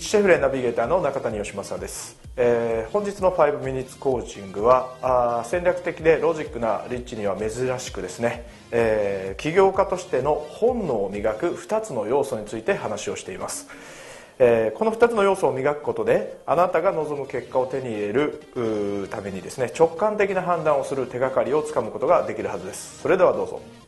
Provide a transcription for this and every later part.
シェフレナビゲーターの中谷義正です、えー、本日の5ミニッツコーチングはあ戦略的でロジックなリッチには珍しくですね、えー、起業家としての本能を磨く2つの要素について話をしています、えー、この2つの要素を磨くことであなたが望む結果を手に入れるためにですね直感的な判断をする手がかりをつかむことができるはずです。それではどうぞ。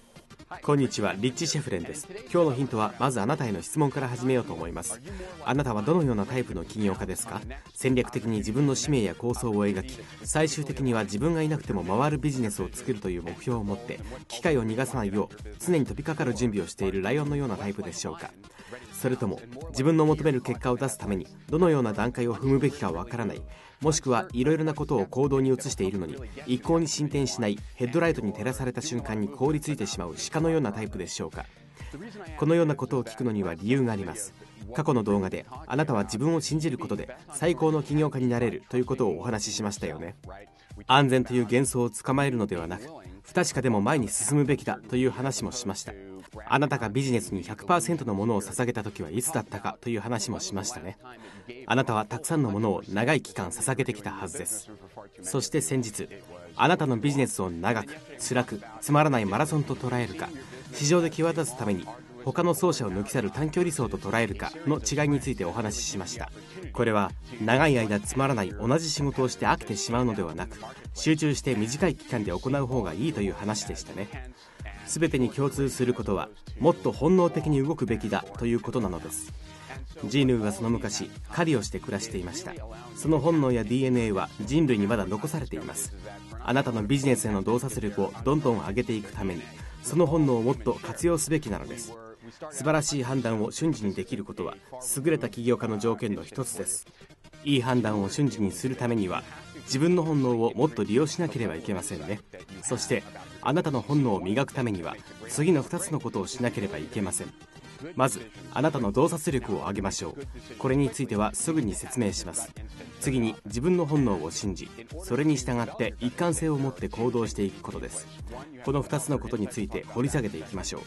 こんにちはリッチ・シェフレンです。今日のヒントはまずあなたへの質問から始めようと思います。あなたはどのようなタイプの起業家ですか？戦略的に自分の使命や構想を描き最終的には自分がいなくても回るビジネスを作るという目標を持って機会を逃がさないよう常に飛びかかる準備をしているライオンのようなタイプでしょうか？それとも自分の求める結果を出すためにどのような段階を踏むべきかわからない？もしくはいろいろなことを行動に移しているのに一向に進展しないヘッドライトに照らされた瞬間に凍りついてしまう鹿のようなタイプでしょうか。このようなことを聞くのには理由があります。過去の動画であなたは自分を信じることで最高の起業家になれるということをお話ししましたよね。安全という幻想を捕まえるのではなく不確かでも前に進むべきだという話もしました。あなたがビジネスに100%のものを捧げた時はいつだったかという話もしましたね。あなたはたくさんのものを長い期間捧げてきたはずです。そして先日あなたのビジネスを長く辛くつまらないマラソンと捉えるか市場で際立つために他の走者を抜き去る短距離走と捉えるかの違いについてお話ししました。これは長い間つまらない同じ仕事をして飽きてしまうのではなく集中して短い期間で行う方がいいという話でしたね。全てに共通することはもっと本能的に動くべきだということなのです。ジーヌーはその昔狩りをして暮らしていました。その本能や DNA は人類にまだ残されています。あなたのビジネスへの洞察力をどんどん上げていくためにその本能をもっと活用すべきなのです。素晴らしい判断を瞬時にできることは優れた起業家の条件の一つです。いい判断を瞬時にするためには自分の本能をもっと利用しなければいけませんね。そしてあなたの本能を磨くためには次の2つのことをしなければいけません。まずあなたの洞察力を上げましょう。これについてはすぐに説明します。次に自分の本能を信じそれに従って一貫性を持って行動していくことです。この2つのことについて掘り下げていきましょう。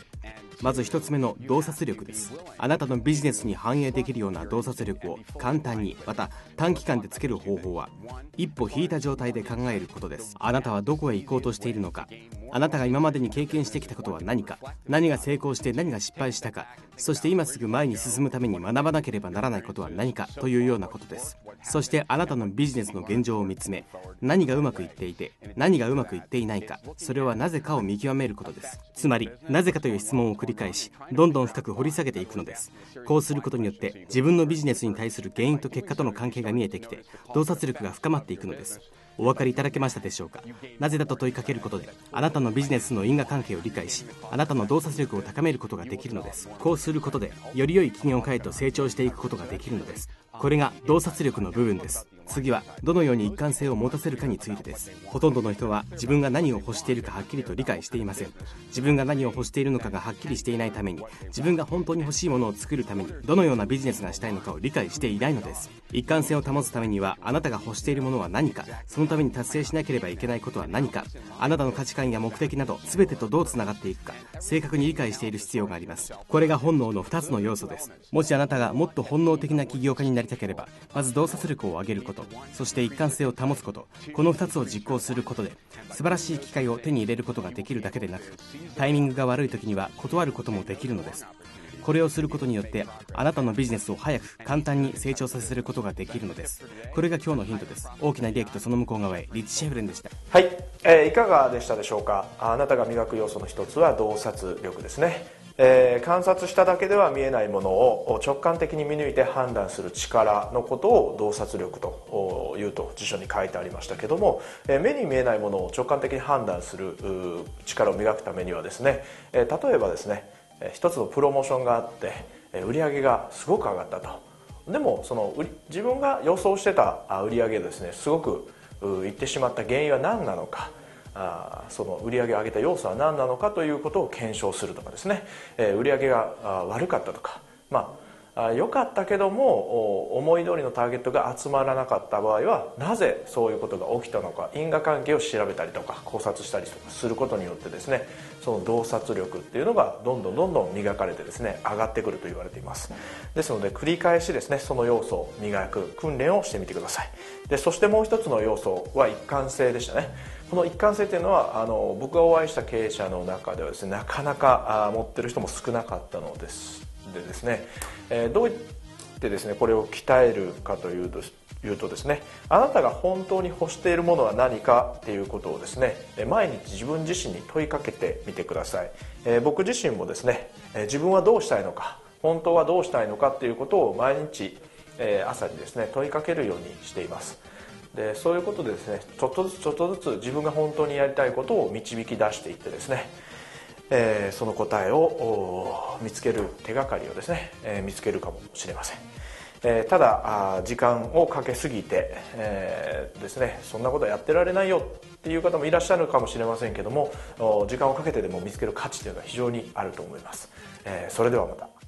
まず1つ目の洞察力です。あなたのビジネスに反映できるような洞察力を簡単にまた短期間でつける方法は一歩引いた状態で考えることです。あなたはどこへ行こうとしているのか。あなたが今までに経験してきたことは何か。何が成功して何が失敗したか。そして今すぐ前に進むために学ばなければならないことは何か。というようなことです。そしてあなたのビジネスの現状を見つめ何がうまくいっていて何がうまくいっていないか。それはなぜかを見極めることです。つまりなぜかという質問を繰り返しどんどん深く掘り下げていくのです。こうすることによって自分のビジネスに対する原因と結果との関係が見えてきて洞察力が深まっていくのです。お分かりいただけましたでしょうか？なぜだと問いかけることであなたのビジネスの因果関係を理解しあなたの洞察力を高めることができるのです。こうすることでより良い企業家へと成長していくことができるのです。これが洞察力の部分です。次はどのように一貫性を持たせるかについてです。ほとんどの人は自分が何を欲しているかはっきりと理解していません。自分が何を欲しているのかがはっきりしていないために自分が本当に欲しいものを作るためにどのようなビジネスがしたいのかを理解していないのです。一貫性を保つためにはあなたが欲しているものは何か。そのために達成しなければいけないことは何か。あなたの価値観や目的など全てとどうつながっていくか。正確に理解している必要があります。これが本能の2つの要素です。もしあなたがもっと本能的な起業家になりたければまず洞察力を上げること。そして一貫性を保つことこの2つを実行することで素晴らしい機会を手に入れることができるだけでなくタイミングが悪い時には断ることもできるのです。これをすることによってあなたのビジネスを早く簡単に成長させることができるのです。これが今日のヒントです。大きな利益とその向こう側へ。リッチ・シェフレンでした。はい、えー、いかがでしたでしょうか？あなたが磨く要素の一つは洞察力ですね。えー、観察しただけでは見えないものを直感的に見抜いて判断する力のことを洞察力というと辞書に書いてありましたけども、えー、目に見えないものを直感的に判断する力を磨くためにはですね、えー、例えばですね一つのプロモーションがあって売り上げがすごく上がったと。でもその自分が予想してた売り上げですねすごくいってしまった原因は何なのか。あその売り上げを上げた要素は何なのかということを検証するとかですね、えー、売り上げが悪かったとか、まあ良かったけども思い通りのターゲットが集まらなかった場合はなぜそういうことが起きたのか因果関係を調べたりとか考察したりとかすることによってですねその洞察力っていうのがどんどんどんどん磨かれてですね上がってくると言われています。ですので繰り返しですねその要素を磨く訓練をしてみてください。でそしてもう一つの要素は一貫性でしたね。この一貫性というのはあの僕がお会いした経営者の中ではですねなかなかあ持ってる人も少なかったのです。でですね、えー、どうやってですねこれを鍛えるかというというとですねあなたが本当に欲しているものは何かっていうことをですね毎日自分自身に問いかけてみてください、えー、僕自身もですね自分はどうしたいのか本当はどうしたいのかっていうことを毎日、えー、朝にですね問いかけるようにしています。でそういうことでですねちょっとずつちょっとずつ自分が本当にやりたいことを導き出していってですねえー、その答えを見つける手がかりをですね、えー、見つけるかもしれません、えー、ただ時間をかけすぎて、えー、ですねそんなことやってられないよっていう方もいらっしゃるかもしれませんけども時間をかけてでも見つける価値というのは非常にあると思います、えそれではまた。